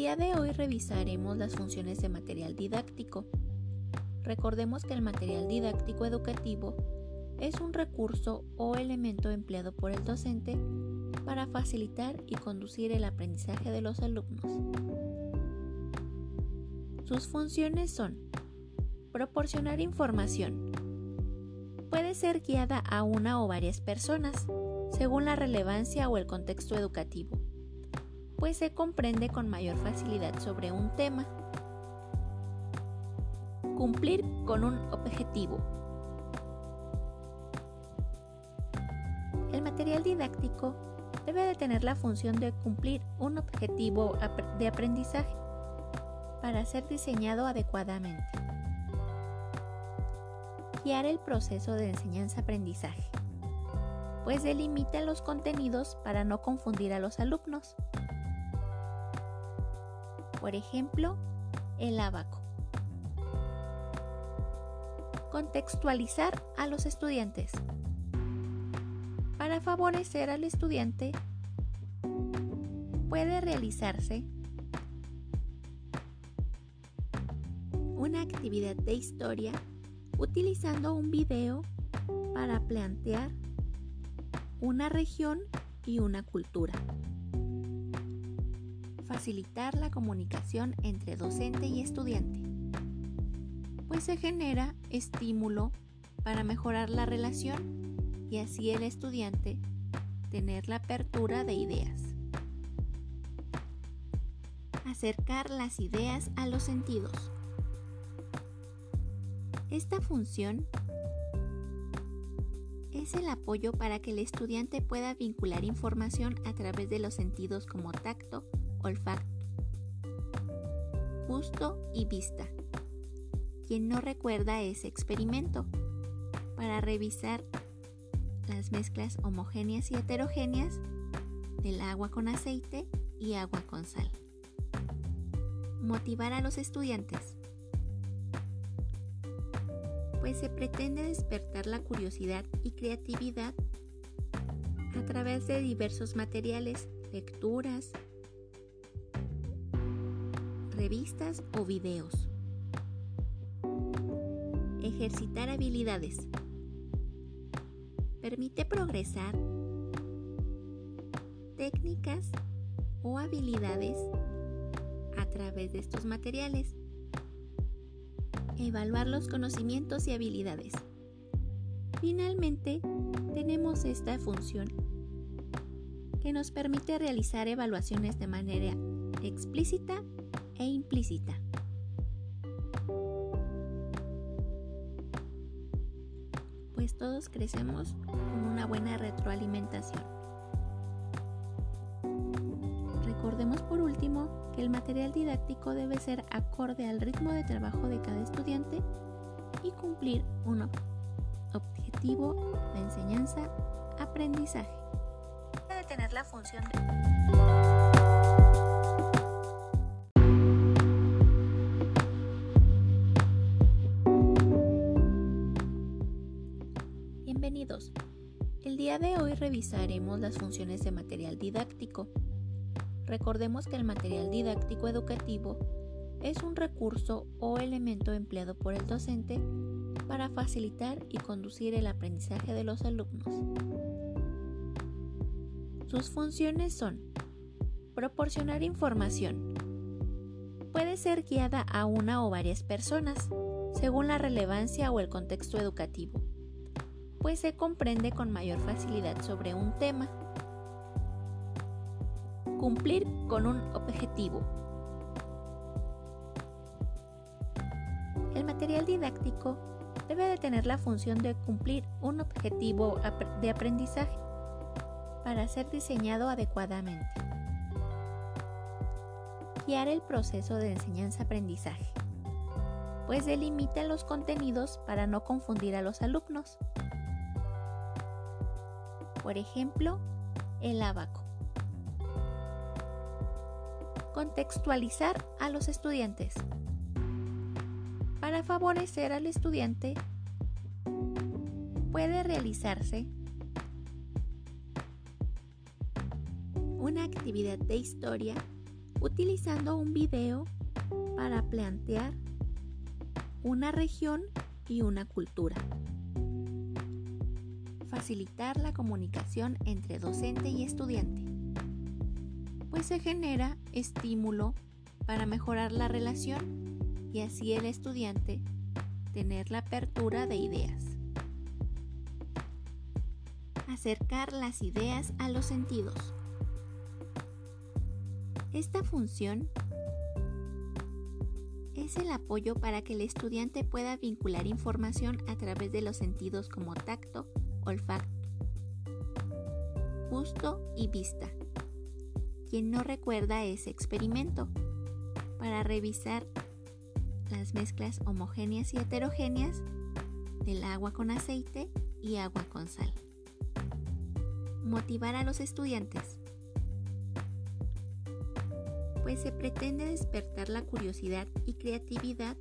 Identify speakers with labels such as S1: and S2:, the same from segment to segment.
S1: día de hoy revisaremos las funciones de material didáctico. Recordemos que el material didáctico educativo es un recurso o elemento empleado por el docente para facilitar y conducir el aprendizaje de los alumnos. Sus funciones son proporcionar información. Puede ser guiada a una o varias personas, según la relevancia o el contexto educativo pues se comprende con mayor facilidad sobre un tema. Cumplir con un objetivo. El material didáctico debe de tener la función de cumplir un objetivo de aprendizaje para ser diseñado adecuadamente. Guiar el proceso de enseñanza-aprendizaje, pues delimita los contenidos para no confundir a los alumnos por ejemplo, el abaco. Contextualizar a los estudiantes. Para favorecer al estudiante, puede realizarse una actividad de historia utilizando un video para plantear una región y una cultura facilitar la comunicación entre docente y estudiante, pues se genera estímulo para mejorar la relación y así el estudiante tener la apertura de ideas. Acercar las ideas a los sentidos. Esta función es el apoyo para que el estudiante pueda vincular información a través de los sentidos como tacto, olfato, gusto y vista. Quien no recuerda ese experimento para revisar las mezclas homogéneas y heterogéneas del agua con aceite y agua con sal. Motivar a los estudiantes. Pues se pretende despertar la curiosidad y creatividad a través de diversos materiales, lecturas, revistas o videos. Ejercitar habilidades. Permite progresar técnicas o habilidades a través de estos materiales. Evaluar los conocimientos y habilidades. Finalmente, tenemos esta función que nos permite realizar evaluaciones de manera explícita e implícita. Pues todos crecemos con una buena retroalimentación. Recordemos por último que el material didáctico debe ser acorde al ritmo de trabajo de cada estudiante y cumplir un objetivo de enseñanza-aprendizaje. Debe tener la función de... día de hoy revisaremos las funciones de material didáctico. Recordemos que el material didáctico educativo es un recurso o elemento empleado por el docente para facilitar y conducir el aprendizaje de los alumnos. Sus funciones son proporcionar información. Puede ser guiada a una o varias personas, según la relevancia o el contexto educativo pues se comprende con mayor facilidad sobre un tema. Cumplir con un objetivo. El material didáctico debe de tener la función de cumplir un objetivo de aprendizaje para ser diseñado adecuadamente. Guiar el proceso de enseñanza-aprendizaje, pues delimita los contenidos para no confundir a los alumnos por ejemplo, el abaco. Contextualizar a los estudiantes. Para favorecer al estudiante, puede realizarse una actividad de historia utilizando un video para plantear una región y una cultura. Facilitar la comunicación entre docente y estudiante, pues se genera estímulo para mejorar la relación y así el estudiante tener la apertura de ideas. Acercar las ideas a los sentidos. Esta función es el apoyo para que el estudiante pueda vincular información a través de los sentidos como tacto, olfato, gusto y vista. Quien no recuerda ese experimento para revisar las mezclas homogéneas y heterogéneas del agua con aceite y agua con sal. Motivar a los estudiantes. Pues se pretende despertar la curiosidad y creatividad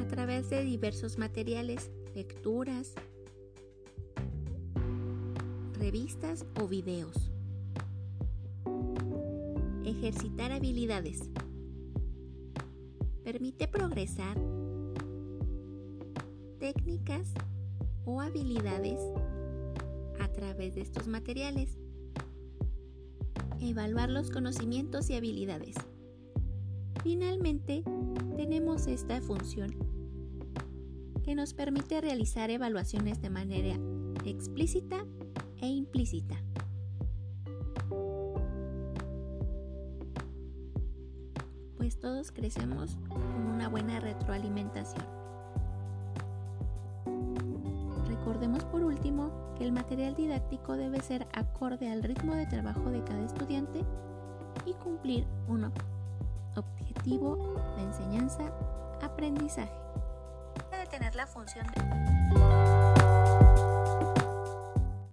S1: a través de diversos materiales, lecturas, revistas o videos. Ejercitar habilidades permite progresar técnicas o habilidades a través de estos materiales. Evaluar los conocimientos y habilidades. Finalmente, tenemos esta función que nos permite realizar evaluaciones de manera explícita e implícita. pues todos crecemos con una buena retroalimentación. Recordemos por último que el material didáctico debe ser acorde al ritmo de trabajo de cada estudiante y cumplir un objetivo de enseñanza-aprendizaje. Debe tener la función de